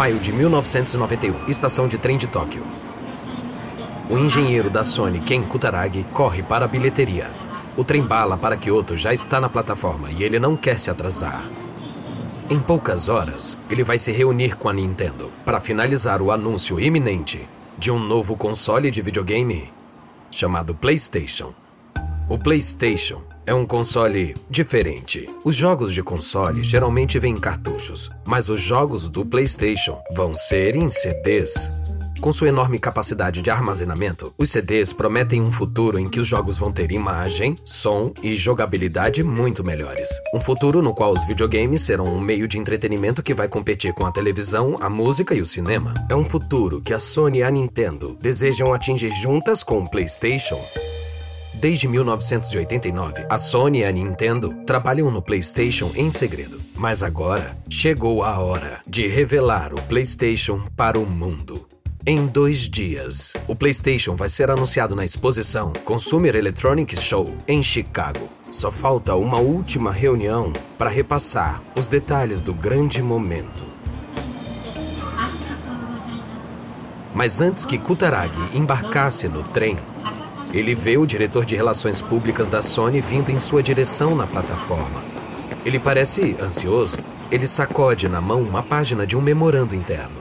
Maio de 1991, estação de trem de Tóquio. O engenheiro da Sony, Ken Kutaragi, corre para a bilheteria. O trem bala para Kyoto já está na plataforma e ele não quer se atrasar. Em poucas horas, ele vai se reunir com a Nintendo para finalizar o anúncio iminente de um novo console de videogame chamado PlayStation. O PlayStation é um console diferente. Os jogos de console geralmente vêm em cartuchos, mas os jogos do PlayStation vão ser em CDs. Com sua enorme capacidade de armazenamento, os CDs prometem um futuro em que os jogos vão ter imagem, som e jogabilidade muito melhores. Um futuro no qual os videogames serão um meio de entretenimento que vai competir com a televisão, a música e o cinema. É um futuro que a Sony e a Nintendo desejam atingir juntas com o PlayStation. Desde 1989, a Sony e a Nintendo trabalham no PlayStation em segredo. Mas agora chegou a hora de revelar o PlayStation para o mundo. Em dois dias, o PlayStation vai ser anunciado na exposição Consumer Electronics Show em Chicago. Só falta uma última reunião para repassar os detalhes do grande momento. Mas antes que Kutaragi embarcasse no trem, ele vê o diretor de relações públicas da Sony vindo em sua direção na plataforma. Ele parece ansioso. Ele sacode na mão uma página de um memorando interno.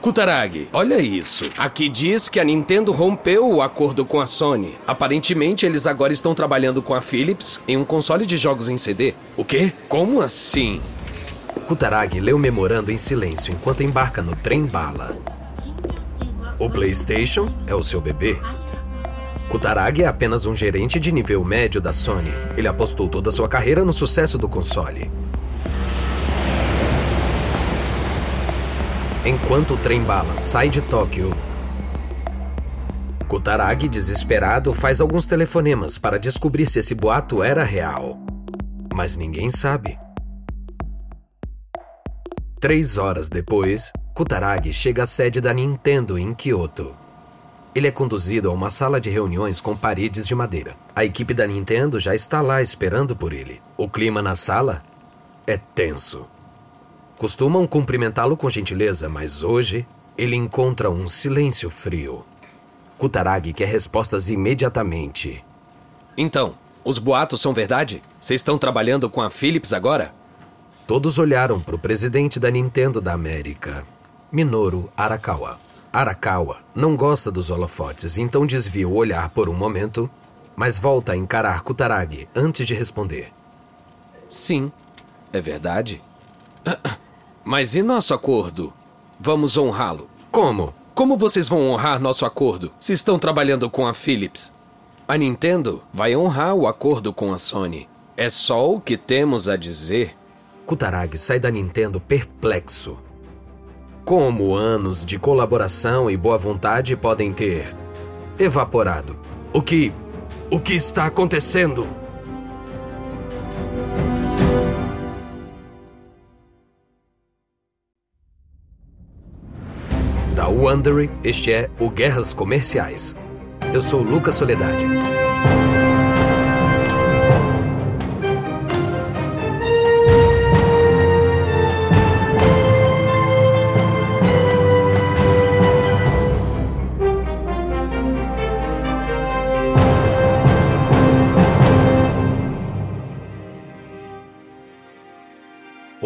Kutaragi, olha isso. Aqui diz que a Nintendo rompeu o acordo com a Sony. Aparentemente, eles agora estão trabalhando com a Philips em um console de jogos em CD. O quê? Como assim? Kutaragi lê o memorando em silêncio enquanto embarca no trem bala. O PlayStation é o seu bebê. Kutaragi é apenas um gerente de nível médio da Sony. Ele apostou toda sua carreira no sucesso do console. Enquanto o trem-bala sai de Tóquio, Kutaragi, desesperado, faz alguns telefonemas para descobrir se esse boato era real. Mas ninguém sabe. Três horas depois, Kutaragi chega à sede da Nintendo em Kyoto. Ele é conduzido a uma sala de reuniões com paredes de madeira. A equipe da Nintendo já está lá esperando por ele. O clima na sala é tenso. Costumam cumprimentá-lo com gentileza, mas hoje ele encontra um silêncio frio. Kutaragi quer respostas imediatamente. Então, os boatos são verdade? Vocês estão trabalhando com a Philips agora? Todos olharam para o presidente da Nintendo da América, Minoru Arakawa. Arakawa não gosta dos holofotes, então desvia o olhar por um momento, mas volta a encarar Kutaragi antes de responder. Sim, é verdade. Mas e nosso acordo? Vamos honrá-lo. Como? Como vocês vão honrar nosso acordo se estão trabalhando com a Philips? A Nintendo vai honrar o acordo com a Sony. É só o que temos a dizer. Kutaragi sai da Nintendo perplexo. Como anos de colaboração e boa vontade podem ter evaporado? O que. O que está acontecendo? Da Wondery, este é o Guerras Comerciais. Eu sou Lucas Soledade.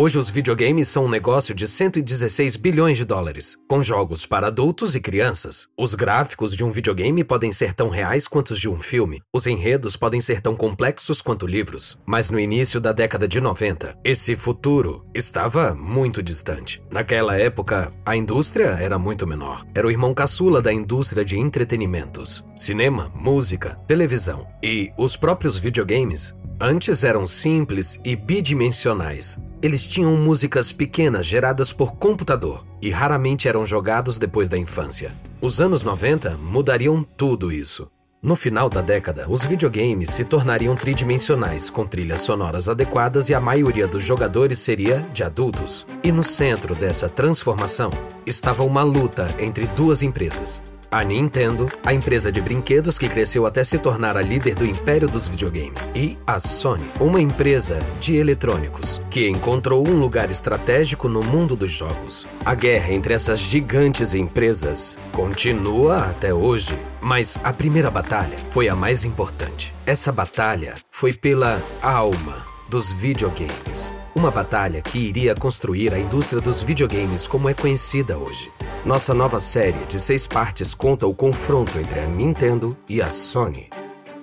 Hoje os videogames são um negócio de 116 bilhões de dólares, com jogos para adultos e crianças. Os gráficos de um videogame podem ser tão reais quanto os de um filme. Os enredos podem ser tão complexos quanto livros. Mas no início da década de 90, esse futuro estava muito distante. Naquela época, a indústria era muito menor. Era o irmão caçula da indústria de entretenimentos. Cinema, música, televisão. E os próprios videogames Antes eram simples e bidimensionais. Eles tinham músicas pequenas geradas por computador e raramente eram jogados depois da infância. Os anos 90 mudariam tudo isso. No final da década, os videogames se tornariam tridimensionais, com trilhas sonoras adequadas e a maioria dos jogadores seria de adultos. E no centro dessa transformação estava uma luta entre duas empresas: A Nintendo, a empresa de brinquedos que cresceu até se tornar a líder do império dos videogames. E a Sony, uma empresa de eletrônicos, que encontrou um lugar estratégico no mundo dos jogos. A guerra entre essas gigantes empresas continua até hoje, mas a primeira batalha foi a mais importante. Essa batalha foi pela alma dos videogames. Uma batalha que iria construir a indústria dos videogames como é conhecida hoje. Nossa nova série de seis partes conta o confronto entre a Nintendo e a Sony,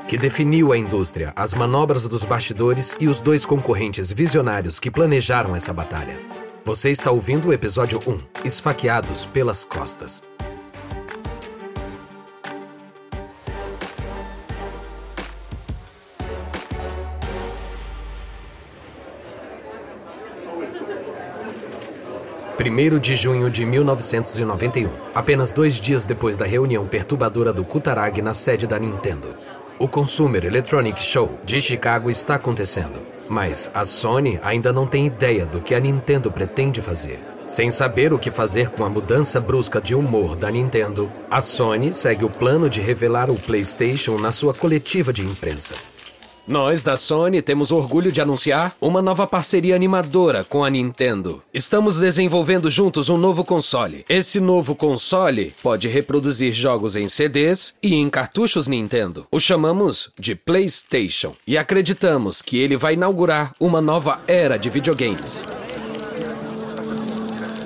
que definiu a indústria, as manobras dos bastidores e os dois concorrentes visionários que planejaram essa batalha. Você está ouvindo o episódio 1, Esfaqueados pelas Costas. Primeiro de junho de 1991, apenas dois dias depois da reunião perturbadora do Kutaragi na sede da Nintendo. O Consumer Electronics Show de Chicago está acontecendo, mas a Sony ainda não tem ideia do que a Nintendo pretende fazer. Sem saber o que fazer com a mudança brusca de humor da Nintendo, a Sony segue o plano de revelar o PlayStation na sua coletiva de imprensa. Nós da Sony temos orgulho de anunciar uma nova parceria animadora com a Nintendo. Estamos desenvolvendo juntos um novo console. Esse novo console pode reproduzir jogos em CDs e em cartuchos Nintendo. O chamamos de PlayStation e acreditamos que ele vai inaugurar uma nova era de videogames.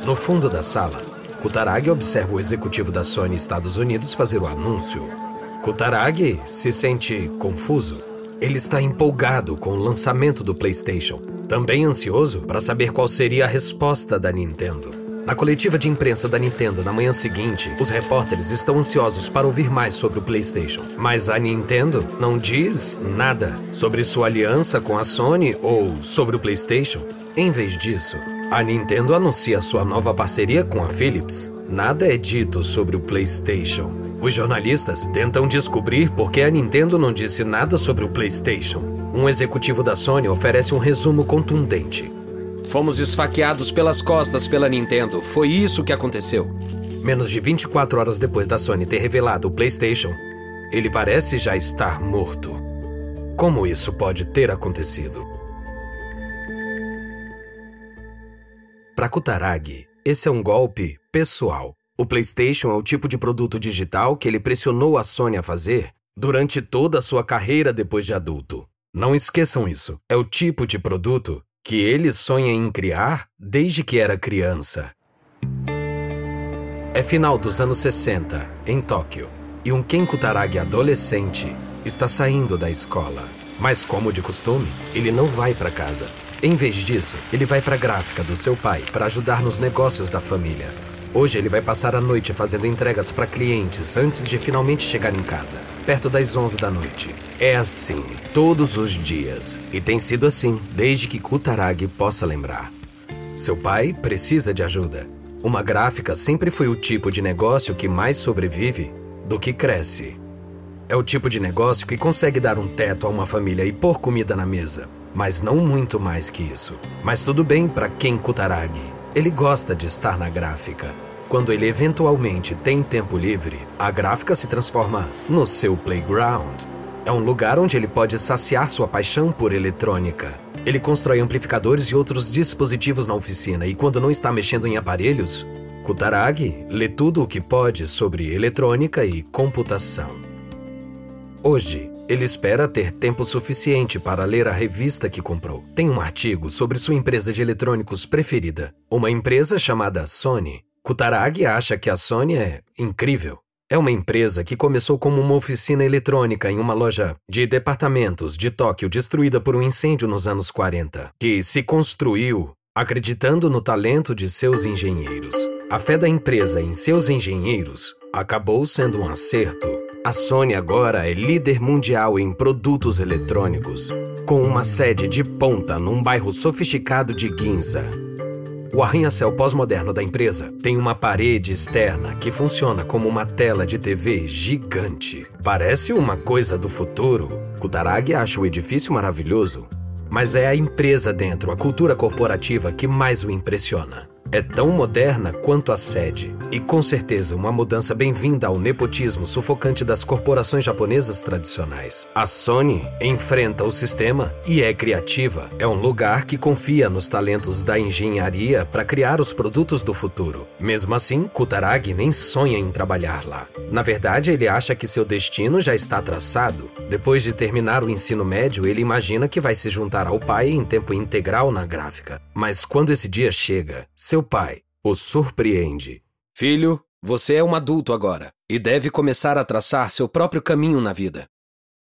No fundo da sala, Kutaragi observa o executivo da Sony Estados Unidos fazer o anúncio. Kutaragi se sente confuso. Ele está empolgado com o lançamento do PlayStation, também ansioso para saber qual seria a resposta da Nintendo. Na coletiva de imprensa da Nintendo na manhã seguinte, os repórteres estão ansiosos para ouvir mais sobre o PlayStation. Mas a Nintendo não diz nada sobre sua aliança com a Sony ou sobre o PlayStation. Em vez disso, a Nintendo anuncia sua nova parceria com a Philips. Nada é dito sobre o PlayStation. Os jornalistas tentam descobrir por que a Nintendo não disse nada sobre o PlayStation. Um executivo da Sony oferece um resumo contundente. Fomos esfaqueados pelas costas pela Nintendo. Foi isso que aconteceu. Menos de 24 horas depois da Sony ter revelado o PlayStation, ele parece já estar morto. Como isso pode ter acontecido? Para Kutaragi, esse é um golpe pessoal. O PlayStation é o tipo de produto digital que ele pressionou a Sony a fazer durante toda a sua carreira depois de adulto. Não esqueçam isso. É o tipo de produto que ele sonha em criar desde que era criança. É final dos anos 60, em Tóquio, e um Ken Kutaragi adolescente está saindo da escola. Mas, como de costume, ele não vai para casa. Em vez disso, ele vai para a gráfica do seu pai para ajudar nos negócios da família. Hoje ele vai passar a noite fazendo entregas para clientes antes de finalmente chegar em casa, perto das 11 da noite. É assim, todos os dias, e tem sido assim desde que Kutaragi possa lembrar. Seu pai precisa de ajuda. Uma gráfica sempre foi o tipo de negócio que mais sobrevive do que cresce. É o tipo de negócio que consegue dar um teto a uma família e pôr comida na mesa, mas não muito mais que isso. Mas tudo bem para quem Kutaragi. Ele gosta de estar na gráfica. Quando ele eventualmente tem tempo livre, a gráfica se transforma no seu playground. É um lugar onde ele pode saciar sua paixão por eletrônica. Ele constrói amplificadores e outros dispositivos na oficina e quando não está mexendo em aparelhos, Kutaragi lê tudo o que pode sobre eletrônica e computação. Hoje, ele espera ter tempo suficiente para ler a revista que comprou. Tem um artigo sobre sua empresa de eletrônicos preferida, uma empresa chamada Sony. Kutaragi acha que a Sony é incrível. É uma empresa que começou como uma oficina eletrônica em uma loja de departamentos de Tóquio destruída por um incêndio nos anos 40, que se construiu acreditando no talento de seus engenheiros. A fé da empresa em seus engenheiros acabou sendo um acerto. A Sony agora é líder mundial em produtos eletrônicos, com uma sede de ponta num bairro sofisticado de Ginza. O arranha-céu pós-moderno da empresa tem uma parede externa que funciona como uma tela de TV gigante. Parece uma coisa do futuro. Kutaragi acha o edifício maravilhoso, mas é a empresa dentro, a cultura corporativa que mais o impressiona. É tão moderna quanto a sede. E com certeza uma mudança bem-vinda ao nepotismo sufocante das corporações japonesas tradicionais. A Sony enfrenta o sistema e é criativa. É um lugar que confia nos talentos da engenharia para criar os produtos do futuro. Mesmo assim, Kutaragi nem sonha em trabalhar lá. Na verdade, ele acha que seu destino já está traçado. Depois de terminar o ensino médio, ele imagina que vai se juntar ao pai em tempo integral na gráfica. Mas quando esse dia chega, seu pai o surpreende. Filho, você é um adulto agora e deve começar a traçar seu próprio caminho na vida.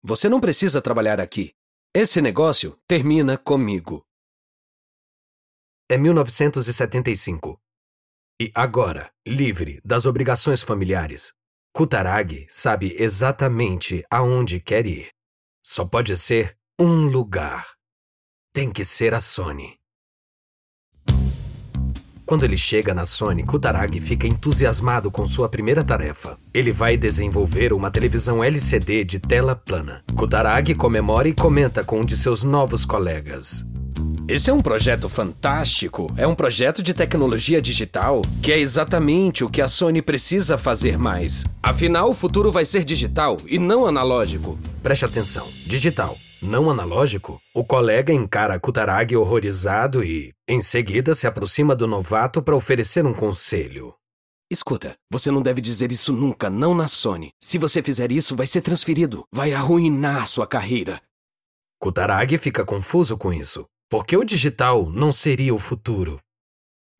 Você não precisa trabalhar aqui. Esse negócio termina comigo. É 1975. E agora, livre das obrigações familiares, Kutaragi sabe exatamente aonde quer ir. Só pode ser um lugar. Tem que ser a Sony. Quando ele chega na Sony, Kutaragi fica entusiasmado com sua primeira tarefa. Ele vai desenvolver uma televisão LCD de tela plana. Kutaragi comemora e comenta com um de seus novos colegas. Esse é um projeto fantástico. É um projeto de tecnologia digital que é exatamente o que a Sony precisa fazer mais. Afinal, o futuro vai ser digital e não analógico. Preste atenção: digital não analógico, o colega encara Kutaragi horrorizado e, em seguida, se aproxima do novato para oferecer um conselho. Escuta, você não deve dizer isso nunca, não na Sony. Se você fizer isso, vai ser transferido. Vai arruinar sua carreira. Kutaragi fica confuso com isso, porque o digital não seria o futuro.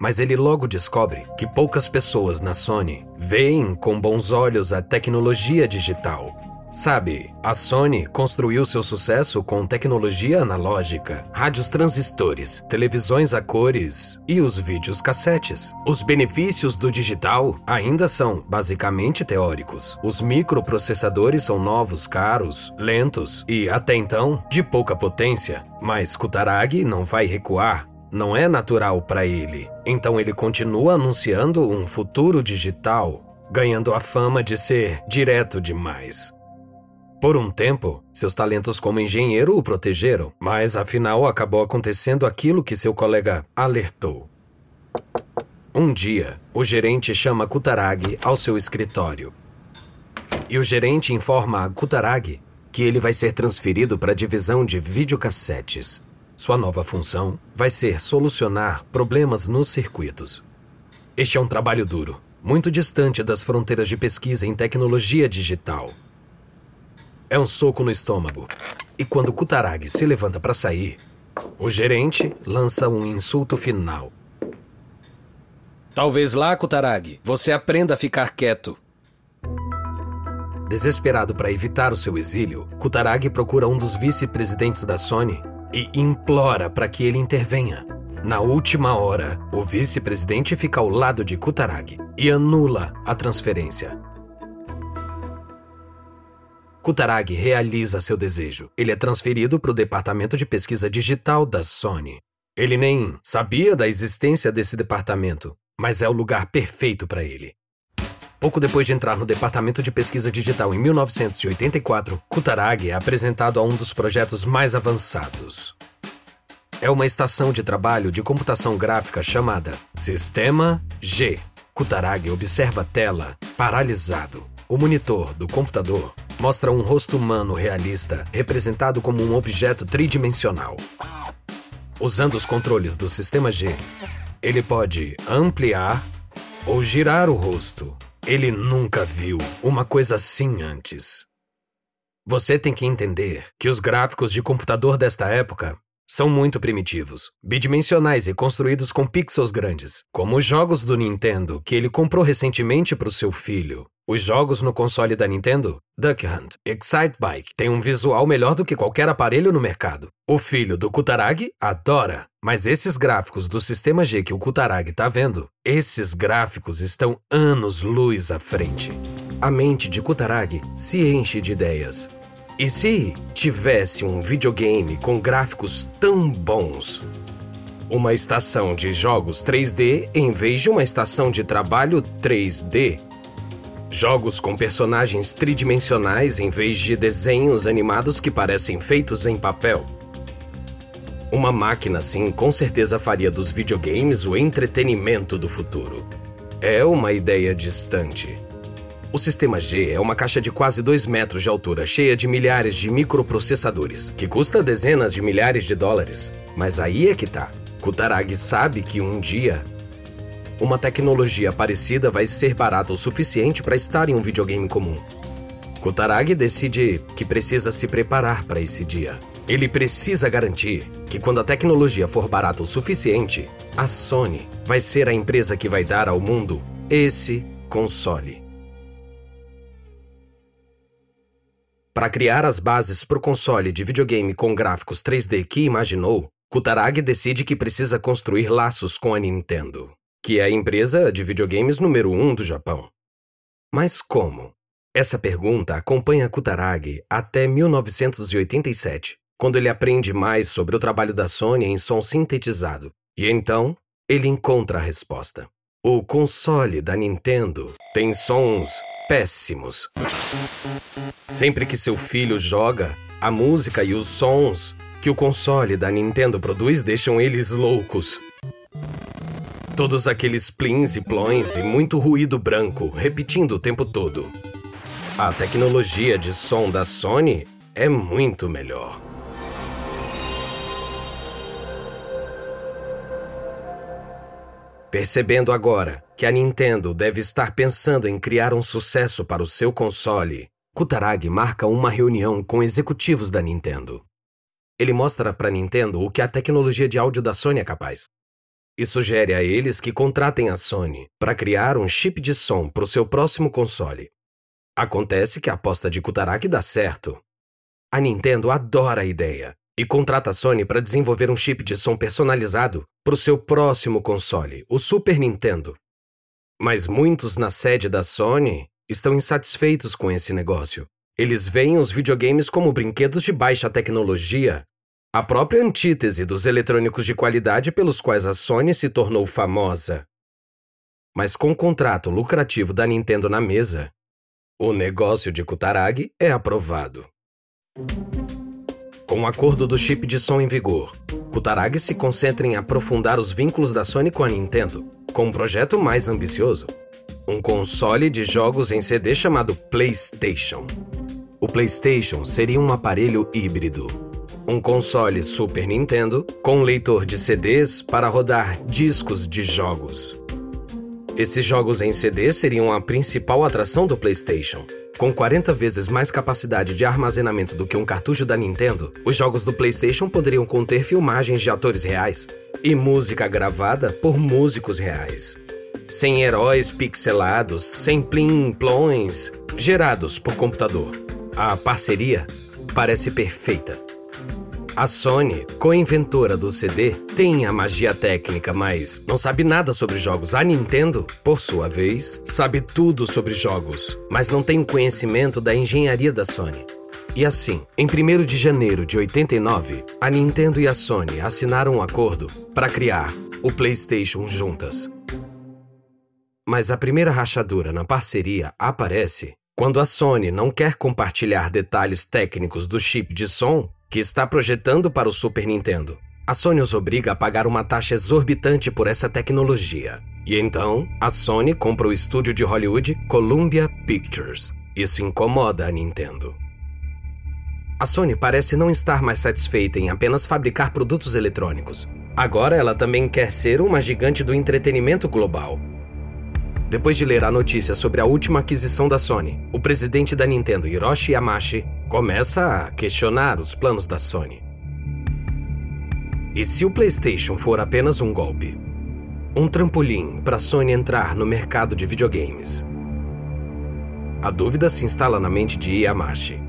Mas ele logo descobre que poucas pessoas na Sony veem com bons olhos a tecnologia digital Sabe, a Sony construiu seu sucesso com tecnologia analógica, rádios transistores, televisões a cores e os vídeos cassetes. Os benefícios do digital ainda são basicamente teóricos. Os microprocessadores são novos, caros, lentos e, até então, de pouca potência. Mas Kutaragi não vai recuar não é natural para ele. Então ele continua anunciando um futuro digital, ganhando a fama de ser direto demais. Por um tempo, seus talentos como engenheiro o protegeram, mas afinal acabou acontecendo aquilo que seu colega alertou. Um dia, o gerente chama Kutaragi ao seu escritório. E o gerente informa a Kutaragi que ele vai ser transferido para a divisão de videocassetes. Sua nova função vai ser solucionar problemas nos circuitos. Este é um trabalho duro, muito distante das fronteiras de pesquisa em tecnologia digital. É um soco no estômago. E quando Kutaragi se levanta para sair, o gerente lança um insulto final. Talvez lá, Kutaragi, você aprenda a ficar quieto. Desesperado para evitar o seu exílio, Kutaragi procura um dos vice-presidentes da Sony e implora para que ele intervenha. Na última hora, o vice-presidente fica ao lado de Kutaragi e anula a transferência. Kutaragi realiza seu desejo. Ele é transferido para o departamento de pesquisa digital da Sony. Ele nem sabia da existência desse departamento, mas é o lugar perfeito para ele. Pouco depois de entrar no departamento de pesquisa digital em 1984, Kutaragi é apresentado a um dos projetos mais avançados. É uma estação de trabalho de computação gráfica chamada Sistema G. Kutaragi observa a tela, paralisado. O monitor do computador mostra um rosto humano realista, representado como um objeto tridimensional. Usando os controles do sistema G, ele pode ampliar ou girar o rosto. Ele nunca viu uma coisa assim antes. Você tem que entender que os gráficos de computador desta época são muito primitivos, bidimensionais e construídos com pixels grandes, como os jogos do Nintendo que ele comprou recentemente para o seu filho. Os jogos no console da Nintendo, Duck Hunt, Excite Bike, têm um visual melhor do que qualquer aparelho no mercado. O filho do Kutaragi adora, mas esses gráficos do sistema G que o Kutaragi está vendo, esses gráficos estão anos-luz à frente. A mente de Kutaragi se enche de ideias. E se tivesse um videogame com gráficos tão bons? Uma estação de jogos 3D em vez de uma estação de trabalho 3D Jogos com personagens tridimensionais em vez de desenhos animados que parecem feitos em papel. Uma máquina assim com certeza faria dos videogames o entretenimento do futuro. É uma ideia distante. O sistema G é uma caixa de quase 2 metros de altura, cheia de milhares de microprocessadores, que custa dezenas de milhares de dólares. Mas aí é que tá. Kutaragi sabe que um dia uma tecnologia parecida vai ser barata o suficiente para estar em um videogame comum. Kutaragi decide que precisa se preparar para esse dia. Ele precisa garantir que quando a tecnologia for barata o suficiente, a Sony vai ser a empresa que vai dar ao mundo esse console. Para criar as bases para o console de videogame com gráficos 3D que imaginou, Kutaragi decide que precisa construir laços com a Nintendo, que é a empresa de videogames número 1 um do Japão. Mas como? Essa pergunta acompanha Kutaragi até 1987, quando ele aprende mais sobre o trabalho da Sony em som sintetizado. E então, ele encontra a resposta. O console da Nintendo tem sons péssimos. Sempre que seu filho joga, a música e os sons que o console da Nintendo produz deixam eles loucos. Todos aqueles plins e plões e muito ruído branco, repetindo o tempo todo. A tecnologia de som da Sony é muito melhor. Percebendo agora que a Nintendo deve estar pensando em criar um sucesso para o seu console, Kutaragi marca uma reunião com executivos da Nintendo. Ele mostra para Nintendo o que a tecnologia de áudio da Sony é capaz. E sugere a eles que contratem a Sony para criar um chip de som para o seu próximo console. Acontece que a aposta de Kutaragi dá certo. A Nintendo adora a ideia e contrata a Sony para desenvolver um chip de som personalizado para o seu próximo console, o Super Nintendo. Mas muitos na sede da Sony estão insatisfeitos com esse negócio. Eles veem os videogames como brinquedos de baixa tecnologia, a própria antítese dos eletrônicos de qualidade pelos quais a Sony se tornou famosa. Mas com o contrato lucrativo da Nintendo na mesa, o negócio de Kutaragi é aprovado. Com o acordo do chip de som em vigor, Kutaragi se concentra em aprofundar os vínculos da Sony com a Nintendo, com um projeto mais ambicioso: um console de jogos em CD chamado PlayStation. O PlayStation seria um aparelho híbrido, um console Super Nintendo com leitor de CDs para rodar discos de jogos. Esses jogos em CD seriam a principal atração do PlayStation, com 40 vezes mais capacidade de armazenamento do que um cartucho da Nintendo, os jogos do PlayStation poderiam conter filmagens de atores reais e música gravada por músicos reais. Sem heróis pixelados, sem plim-plões gerados por computador. A parceria parece perfeita. A Sony, co-inventora do CD, tem a magia técnica, mas não sabe nada sobre jogos. A Nintendo, por sua vez, sabe tudo sobre jogos, mas não tem conhecimento da engenharia da Sony. E assim, em 1 de janeiro de 89, a Nintendo e a Sony assinaram um acordo para criar o PlayStation juntas. Mas a primeira rachadura na parceria aparece quando a Sony não quer compartilhar detalhes técnicos do chip de som que está projetando para o Super Nintendo. A Sony os obriga a pagar uma taxa exorbitante por essa tecnologia. E então, a Sony compra o estúdio de Hollywood Columbia Pictures. Isso incomoda a Nintendo. A Sony parece não estar mais satisfeita em apenas fabricar produtos eletrônicos. Agora ela também quer ser uma gigante do entretenimento global. Depois de ler a notícia sobre a última aquisição da Sony, o presidente da Nintendo, Hiroshi Yamauchi, começa a questionar os planos da Sony. E se o PlayStation for apenas um golpe? Um trampolim para a Sony entrar no mercado de videogames? A dúvida se instala na mente de Yamashi.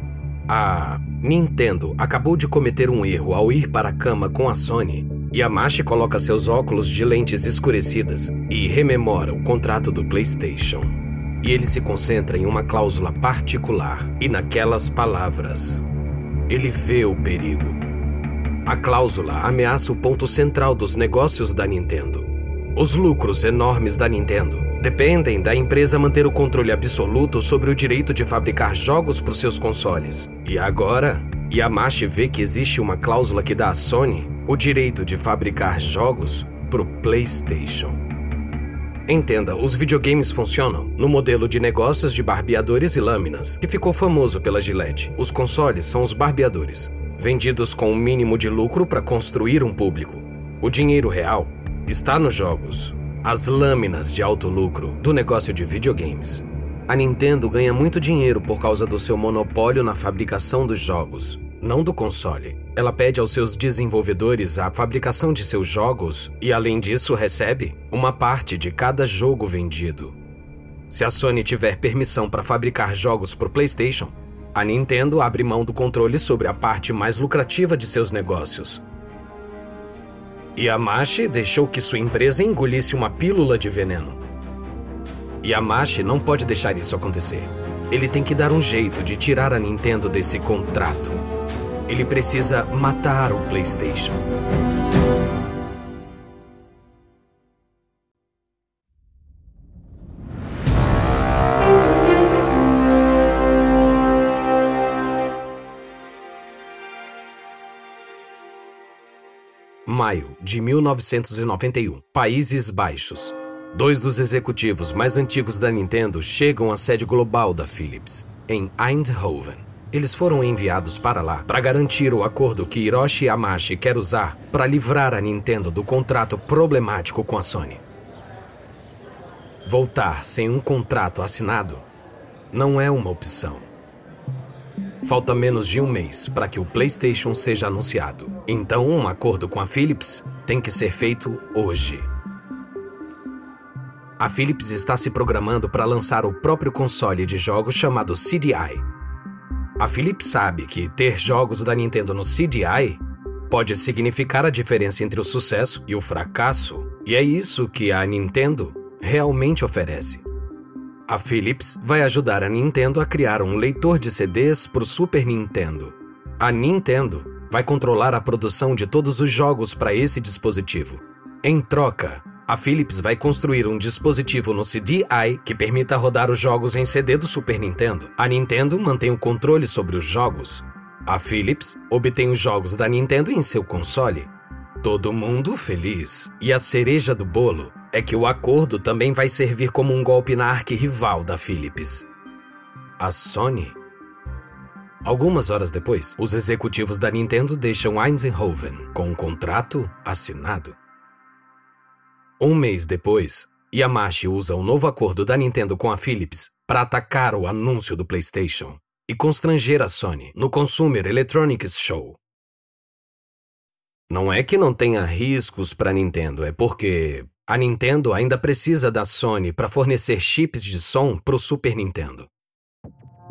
A Nintendo acabou de cometer um erro ao ir para a cama com a Sony. Yamashi coloca seus óculos de lentes escurecidas e rememora o contrato do PlayStation. E ele se concentra em uma cláusula particular e naquelas palavras. Ele vê o perigo. A cláusula ameaça o ponto central dos negócios da Nintendo. Os lucros enormes da Nintendo dependem da empresa manter o controle absoluto sobre o direito de fabricar jogos para seus consoles. E agora, Yamashi vê que existe uma cláusula que dá à Sony o direito de fabricar jogos para o PlayStation. Entenda, os videogames funcionam no modelo de negócios de barbeadores e lâminas, que ficou famoso pela Gillette. Os consoles são os barbeadores, vendidos com o um mínimo de lucro para construir um público. O dinheiro real está nos jogos, as lâminas de alto lucro do negócio de videogames. A Nintendo ganha muito dinheiro por causa do seu monopólio na fabricação dos jogos, não do console. Ela pede aos seus desenvolvedores a fabricação de seus jogos e, além disso, recebe uma parte de cada jogo vendido. Se a Sony tiver permissão para fabricar jogos para o PlayStation, a Nintendo abre mão do controle sobre a parte mais lucrativa de seus negócios. Yamashi deixou que sua empresa engolisse uma pílula de veneno. Yamashi não pode deixar isso acontecer. Ele tem que dar um jeito de tirar a Nintendo desse contrato. Ele precisa matar o PlayStation. Maio de 1991, Países Baixos. Dois dos executivos mais antigos da Nintendo chegam à sede global da Philips, em Eindhoven. Eles foram enviados para lá para garantir o acordo que Hiroshi Yamashi quer usar para livrar a Nintendo do contrato problemático com a Sony. Voltar sem um contrato assinado não é uma opção. Falta menos de um mês para que o PlayStation seja anunciado. Então, um acordo com a Philips tem que ser feito hoje. A Philips está se programando para lançar o próprio console de jogos chamado CDI. A Philips sabe que ter jogos da Nintendo no CDI pode significar a diferença entre o sucesso e o fracasso, e é isso que a Nintendo realmente oferece. A Philips vai ajudar a Nintendo a criar um leitor de CDs para o Super Nintendo. A Nintendo vai controlar a produção de todos os jogos para esse dispositivo. Em troca, a Philips vai construir um dispositivo no CDI que permita rodar os jogos em CD do Super Nintendo. A Nintendo mantém o controle sobre os jogos. A Philips obtém os jogos da Nintendo em seu console. Todo mundo feliz. E a cereja do bolo é que o acordo também vai servir como um golpe na arquirrival da Philips. A Sony. Algumas horas depois, os executivos da Nintendo deixam Eindhoven com um contrato assinado. Um mês depois, Yamashi usa o novo acordo da Nintendo com a Philips para atacar o anúncio do PlayStation e constranger a Sony no Consumer Electronics Show. Não é que não tenha riscos para a Nintendo, é porque a Nintendo ainda precisa da Sony para fornecer chips de som para o Super Nintendo.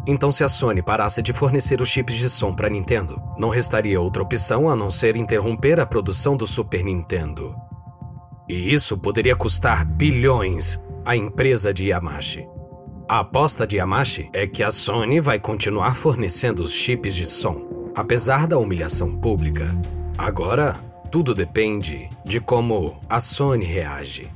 Então, se a Sony parasse de fornecer os chips de som para a Nintendo, não restaria outra opção a não ser interromper a produção do Super Nintendo. E isso poderia custar bilhões à empresa de Yamashi. A aposta de Yamashi é que a Sony vai continuar fornecendo os chips de som, apesar da humilhação pública. Agora, tudo depende de como a Sony reage.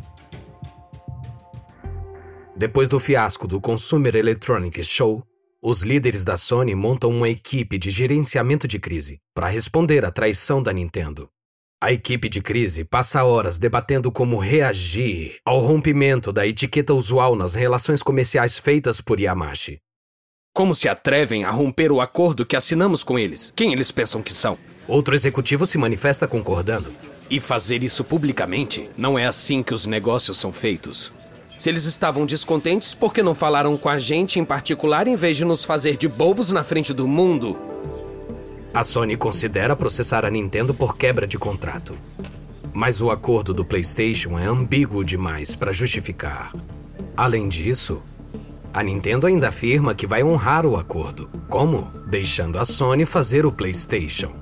Depois do fiasco do Consumer Electronics Show, os líderes da Sony montam uma equipe de gerenciamento de crise para responder à traição da Nintendo. A equipe de crise passa horas debatendo como reagir ao rompimento da etiqueta usual nas relações comerciais feitas por Yamashi. Como se atrevem a romper o acordo que assinamos com eles? Quem eles pensam que são? Outro executivo se manifesta concordando. E fazer isso publicamente não é assim que os negócios são feitos. Se eles estavam descontentes, por que não falaram com a gente em particular em vez de nos fazer de bobos na frente do mundo? A Sony considera processar a Nintendo por quebra de contrato. Mas o acordo do PlayStation é ambíguo demais para justificar. Além disso, a Nintendo ainda afirma que vai honrar o acordo. Como? Deixando a Sony fazer o PlayStation.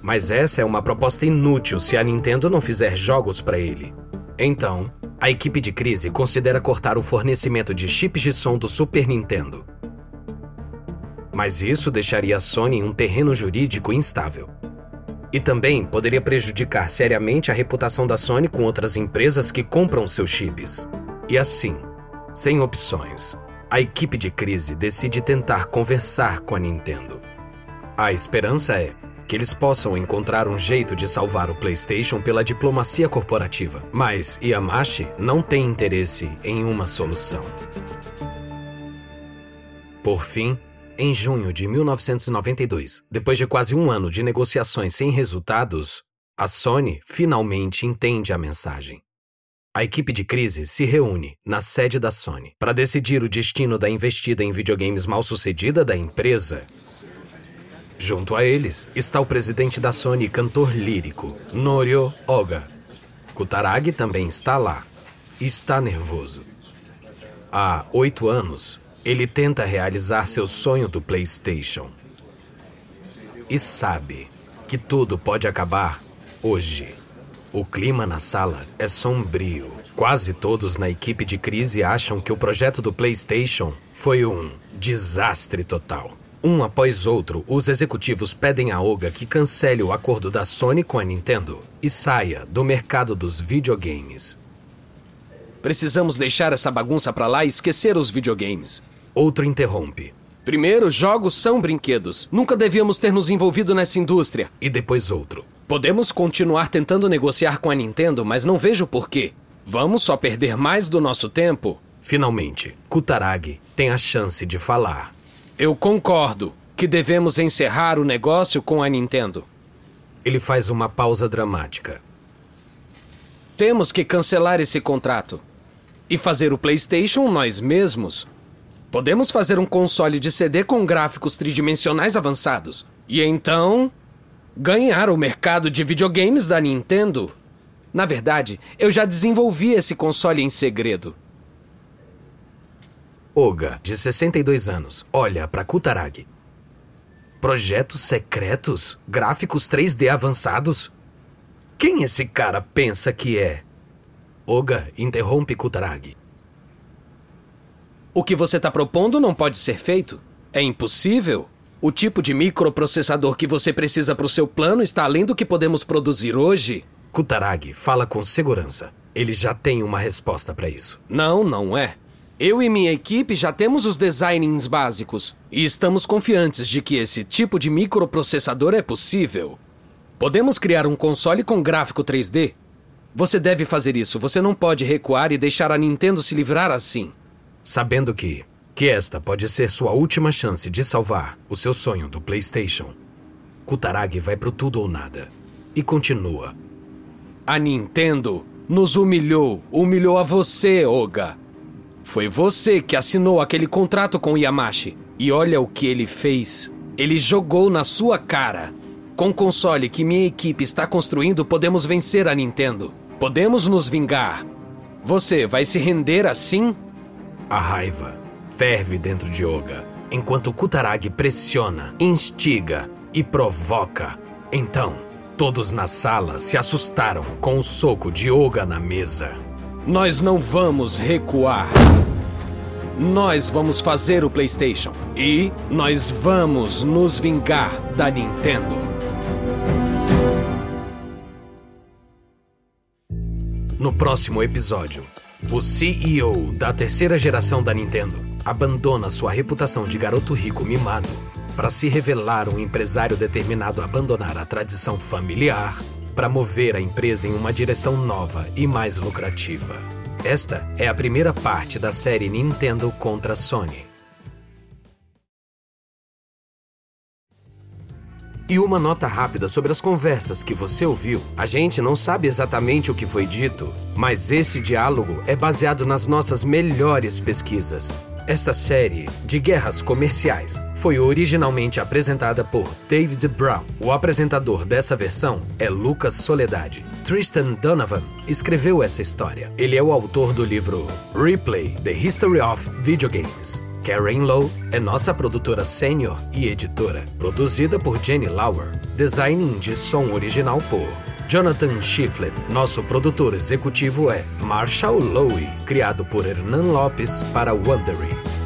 Mas essa é uma proposta inútil se a Nintendo não fizer jogos para ele. Então, a equipe de crise considera cortar o fornecimento de chips de som do Super Nintendo. Mas isso deixaria a Sony em um terreno jurídico instável. E também poderia prejudicar seriamente a reputação da Sony com outras empresas que compram seus chips. E assim, sem opções, a equipe de crise decide tentar conversar com a Nintendo. A esperança é que eles possam encontrar um jeito de salvar o PlayStation pela diplomacia corporativa. Mas Yamashi não tem interesse em uma solução. Por fim, em junho de 1992, depois de quase um ano de negociações sem resultados, a Sony finalmente entende a mensagem. A equipe de crise se reúne na sede da Sony para decidir o destino da investida em videogames mal sucedida da empresa. Junto a eles está o presidente da Sony cantor lírico, Norio Oga. Kutaragi também está lá. Está nervoso. Há oito anos, ele tenta realizar seu sonho do PlayStation. E sabe que tudo pode acabar hoje. O clima na sala é sombrio. Quase todos na equipe de crise acham que o projeto do PlayStation foi um desastre total. Um após outro, os executivos pedem a Oga que cancele o acordo da Sony com a Nintendo e saia do mercado dos videogames. Precisamos deixar essa bagunça pra lá e esquecer os videogames. Outro interrompe. Primeiro, jogos são brinquedos. Nunca devíamos ter nos envolvido nessa indústria. E depois outro. Podemos continuar tentando negociar com a Nintendo, mas não vejo porquê. Vamos só perder mais do nosso tempo? Finalmente, Kutaragi tem a chance de falar. Eu concordo que devemos encerrar o negócio com a Nintendo. Ele faz uma pausa dramática. Temos que cancelar esse contrato e fazer o PlayStation nós mesmos. Podemos fazer um console de CD com gráficos tridimensionais avançados e então ganhar o mercado de videogames da Nintendo. Na verdade, eu já desenvolvi esse console em segredo. Oga, de 62 anos, olha para Kutaragi. Projetos secretos? Gráficos 3D avançados? Quem esse cara pensa que é? Oga interrompe Kutaragi. O que você está propondo não pode ser feito. É impossível. O tipo de microprocessador que você precisa para o seu plano está além do que podemos produzir hoje. Kutaragi fala com segurança. Ele já tem uma resposta para isso. Não, não é. Eu e minha equipe já temos os designings básicos e estamos confiantes de que esse tipo de microprocessador é possível. Podemos criar um console com gráfico 3D. Você deve fazer isso. Você não pode recuar e deixar a Nintendo se livrar assim. Sabendo que que esta pode ser sua última chance de salvar o seu sonho do PlayStation. Kutaragi vai pro tudo ou nada e continua. A Nintendo nos humilhou, humilhou a você, Oga. Foi você que assinou aquele contrato com Yamashi. E olha o que ele fez. Ele jogou na sua cara. Com o console que minha equipe está construindo, podemos vencer a Nintendo. Podemos nos vingar. Você vai se render assim? A raiva ferve dentro de Oga, enquanto Kutaragi pressiona, instiga e provoca. Então, todos na sala se assustaram com o soco de Oga na mesa. Nós não vamos recuar. Nós vamos fazer o PlayStation e nós vamos nos vingar da Nintendo. No próximo episódio, o CEO da terceira geração da Nintendo abandona sua reputação de garoto rico mimado para se revelar um empresário determinado a abandonar a tradição familiar para mover a empresa em uma direção nova e mais lucrativa. Esta é a primeira parte da série Nintendo contra Sony. E uma nota rápida sobre as conversas que você ouviu. A gente não sabe exatamente o que foi dito, mas esse diálogo é baseado nas nossas melhores pesquisas. Esta série de guerras comerciais foi originalmente apresentada por David Brown. O apresentador dessa versão é Lucas Soledade. Tristan Donovan escreveu essa história. Ele é o autor do livro Replay: The History of Video Games. Karen Lowe é nossa produtora sênior e editora, produzida por Jenny Lauer. Design de som original por Jonathan Schifflet. Nosso produtor executivo é Marshall Lowe, criado por Hernan Lopes para Wondery.